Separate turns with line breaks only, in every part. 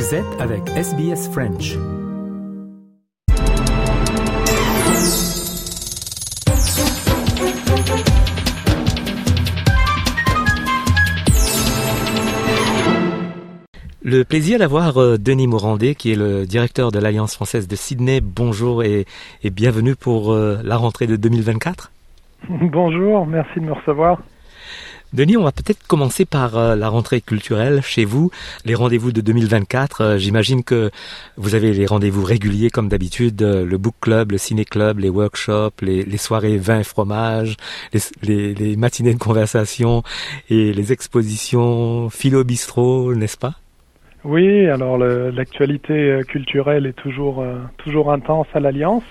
Vous êtes avec SBS French. Le plaisir d'avoir euh, Denis Morandé, qui est le directeur de l'Alliance française de Sydney. Bonjour et, et bienvenue pour euh, la rentrée de 2024.
Bonjour, merci de me recevoir.
Denis, on va peut-être commencer par euh, la rentrée culturelle chez vous, les rendez-vous de 2024. Euh, J'imagine que vous avez les rendez-vous réguliers comme d'habitude, euh, le book club, le ciné club, les workshops, les, soirées vin et fromage, les, matinées de conversation et les expositions philo bistrot, n'est-ce pas?
Oui, alors l'actualité culturelle est toujours toujours intense à l'Alliance.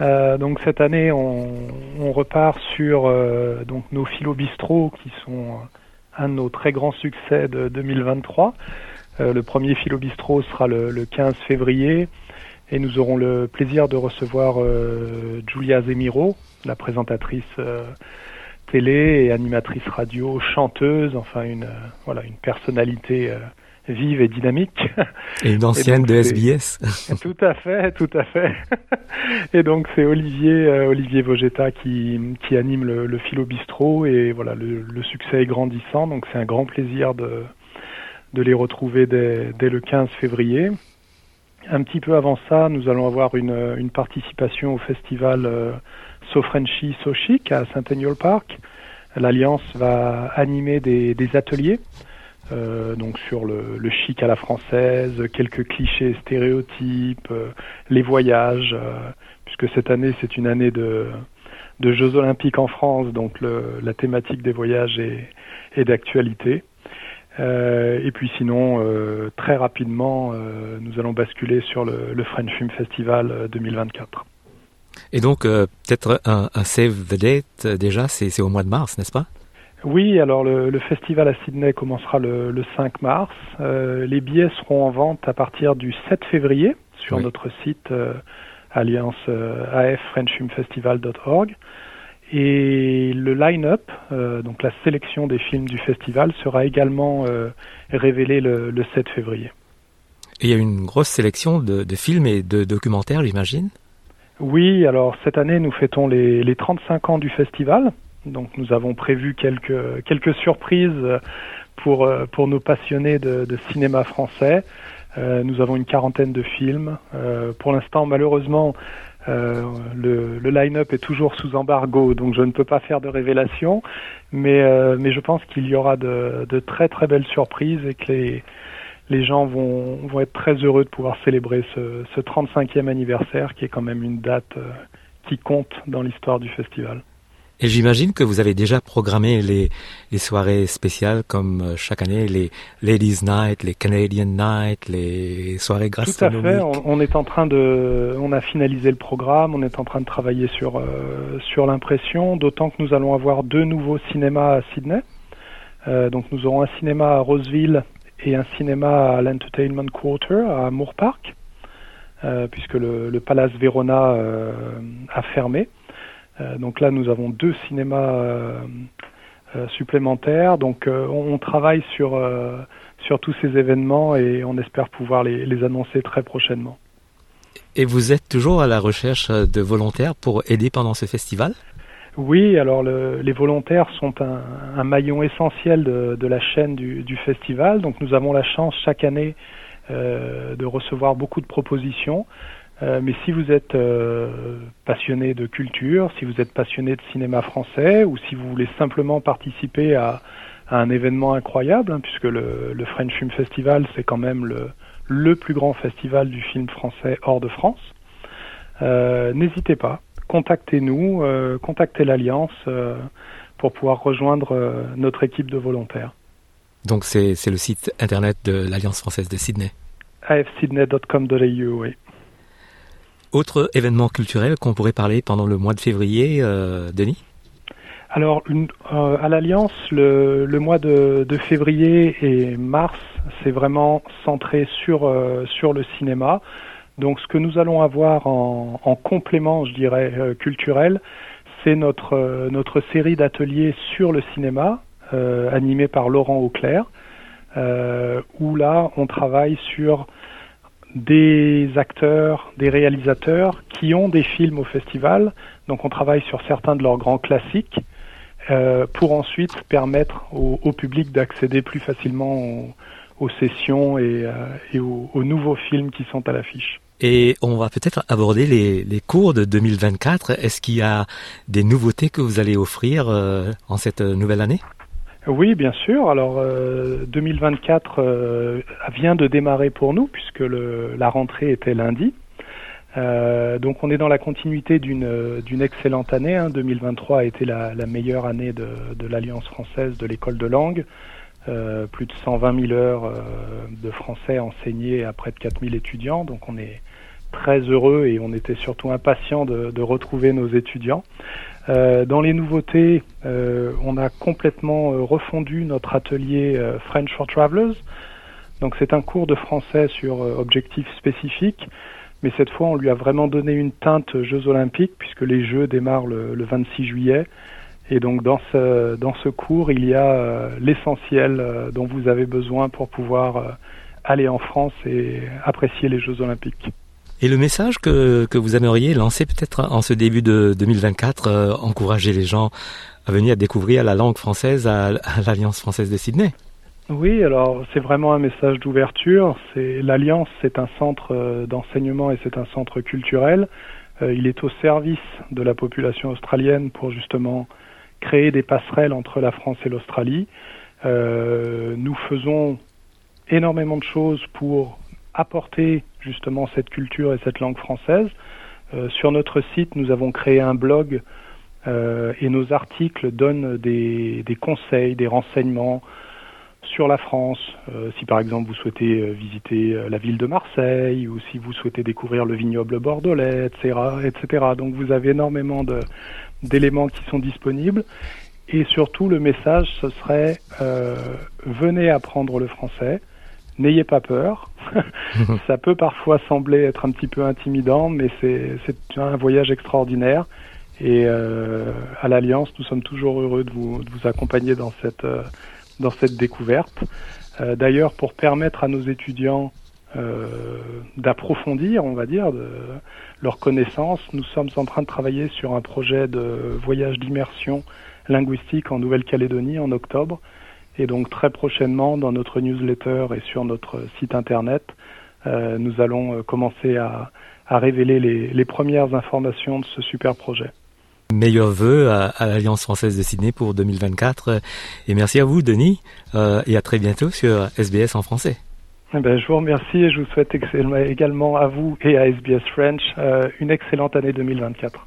Euh, donc cette année, on, repart sur euh, donc nos philo bistrot qui sont un de nos très grands succès de 2023. Euh, le premier philo bistrot sera le, le, 15 février et nous aurons le plaisir de recevoir euh, Julia Zemiro, la présentatrice euh, télé et animatrice radio, chanteuse, enfin une voilà une personnalité vive et dynamique.
Et une ancienne de SBS.
tout à fait, tout à fait. Et donc c'est Olivier euh, Olivier Vogetta qui, qui anime le, le philo bistrot et voilà le, le, succès est grandissant donc c'est un grand plaisir de de les retrouver dès, dès le 15 février. Un petit peu avant ça, nous allons avoir une, une participation au festival euh, So Frenchy So Chic à Centennial Park. L'Alliance va animer des, des ateliers euh, donc sur le, chic à la française, quelques clichés stéréotypes, euh, les voyages, euh, puisque cette année c'est une année de, Jeux olympiques en France, donc la thématique des voyages est, d'actualité. Et puis sinon, très rapidement, nous allons basculer sur le, French Film Festival 2024.
Et donc peut-être un save the date déjà, c'est au mois de mars, n'est-ce pas?
Oui, alors le, le, festival à Sydney commencera le, le 5 mars. Euh, les billets seront en vente à partir du 7 février sur oui. notre site euh, alliance euh, affrenchfilmfestival.org. Et le line-up, euh, donc la sélection des films du festival, sera également euh, révélé le, le, 7 février.
Et il y a une grosse sélection de, de films et de documentaires, j'imagine?
Oui, alors cette année, nous fêtons les, les 35 ans du festival. Donc nous avons prévu quelques, quelques surprises pour, pour nos passionnés de, cinéma français. Euh, nous avons une quarantaine de films. Euh, pour l'instant, malheureusement, euh, le, le line-up est toujours sous embargo, donc je ne peux pas faire de révélation. Mais, mais je pense qu'il y aura de, de, très très belles surprises et que les, les gens vont, vont être très heureux de pouvoir célébrer ce, ce 35e anniversaire, qui est quand même une date qui compte dans l'histoire du festival.
Et j'imagine que vous avez déjà programmé les, les soirées spéciales comme euh, chaque année, les Ladies Night, les Canadian Night, les soirées gastronomiques.
Tout à fait. On, on, est en train de, on a finalisé le programme, on est en train de travailler sur euh, sur l'impression. D'autant que nous allons avoir deux nouveaux cinémas à Sydney. Euh, donc nous aurons un cinéma à Roseville et un cinéma à l'Entertainment Quarter à Moore Park, euh, puisque le, le Palace Verona euh, a fermé. Euh, donc là, nous avons deux cinémas euh, supplémentaires. Donc on, on, travaille sur, sur tous ces événements et on espère pouvoir les, les annoncer très prochainement.
Et vous êtes toujours à la recherche de volontaires pour aider pendant ce festival?
Oui, alors le, les volontaires sont un, un maillon essentiel de, de, la chaîne du, du, festival. Donc nous avons la chance chaque année euh, de recevoir beaucoup de propositions. Euh, mais si vous êtes euh, passionné de culture, si vous êtes passionné de cinéma français, ou si vous voulez simplement participer à, à un événement incroyable, hein, puisque le, le, French Film Festival, c'est quand même le, le, plus grand festival du film français hors de France, euh, n'hésitez pas, contactez-nous, contactez l'Alliance pour pouvoir rejoindre notre équipe de volontaires.
Donc c'est le site internet de l'Alliance française de Sydney
afsydney.com.au, oui.
Autre événement culturel qu'on pourrait parler pendant le mois de février, euh, Denis?
Alors, euh, à l'Alliance, le, mois de, février et mars, c'est vraiment centré sur, euh, sur le cinéma. Donc, ce que nous allons avoir en, en complément, je dirais, culturel, c'est notre, notre série d'ateliers sur le cinéma, animée par Laurent Auclair. où là, on travaille sur des acteurs, des réalisateurs qui ont des films au festival. Donc on travaille sur certains de leurs grands classiques euh, pour ensuite permettre au, public d'accéder plus facilement aux, sessions et, euh, aux, aux, nouveaux films qui sont à l'affiche.
Et on va peut-être aborder les, les, cours de 2024. Est-ce qu'il y a des nouveautés que vous allez offrir euh, en cette nouvelle année?
Oui, bien sûr. Alors, euh, 2024 euh, vient de démarrer pour nous puisque la rentrée était lundi. Euh, donc, on est dans la continuité d'une excellente année. Hein. 2023 a été la, meilleure année de, de l'Alliance française de l'école de langue. Euh, plus de 120 000 heures euh, de français enseignées à près de 4 000 étudiants. Donc, on est très heureux et on était surtout impatient de, retrouver nos étudiants. Euh, dans les nouveautés, euh, on a complètement euh, refondu notre atelier French for Travelers. Donc c'est un cours de français sur objectifs spécifiques, mais cette fois on lui a vraiment donné une teinte Jeux olympiques puisque les Jeux démarrent le, le 26 juillet. Et donc dans ce, dans ce cours, il y a l'essentiel dont vous avez besoin pour pouvoir aller en France et apprécier les Jeux olympiques.
Et le message que, que vous aimeriez lancer peut-être en ce début de 2024, euh, encourager les gens à venir découvrir la langue française à, l'Alliance française de Sydney?
Oui, alors c'est vraiment un message d'ouverture. L'Alliance, c'est un centre euh, d'enseignement et c'est un centre culturel. Euh, il est au service de la population australienne pour justement créer des passerelles entre la France et l'Australie. Nous faisons énormément de choses pour apporter justement cette culture et cette langue française. Euh, sur notre site, nous avons créé un blog euh, et nos articles donnent des, conseils, des renseignements sur la France. Euh, si par exemple vous souhaitez visiter la ville de Marseille ou si vous souhaitez découvrir le vignoble bordelais, etc., etc. Donc vous avez énormément d'éléments qui sont disponibles. Et surtout, le message, ce serait venez apprendre le français, n'ayez pas peur. ça peut parfois sembler être un petit peu intimidant, mais c'est un voyage extraordinaire. Et euh, à l'Alliance, nous sommes toujours heureux de vous, de vous accompagner dans cette, euh, dans cette découverte. Euh, D'ailleurs, pour permettre à nos étudiants euh, d'approfondir, on va dire, de, leur connaissance, nous sommes en train de travailler sur un projet de voyage d'immersion linguistique en Nouvelle-Calédonie en octobre. Et donc très prochainement, dans notre newsletter et sur notre site internet, euh, nous allons commencer à, à révéler les, les, premières informations de ce super projet.
Meilleurs vœux à, à l'Alliance française de Sydney pour 2024. Et merci à vous, Denis, euh, et à très bientôt sur SBS en français.
Eh ben, je vous remercie et je vous souhaite également à vous et à SBS French euh, une excellente année 2024.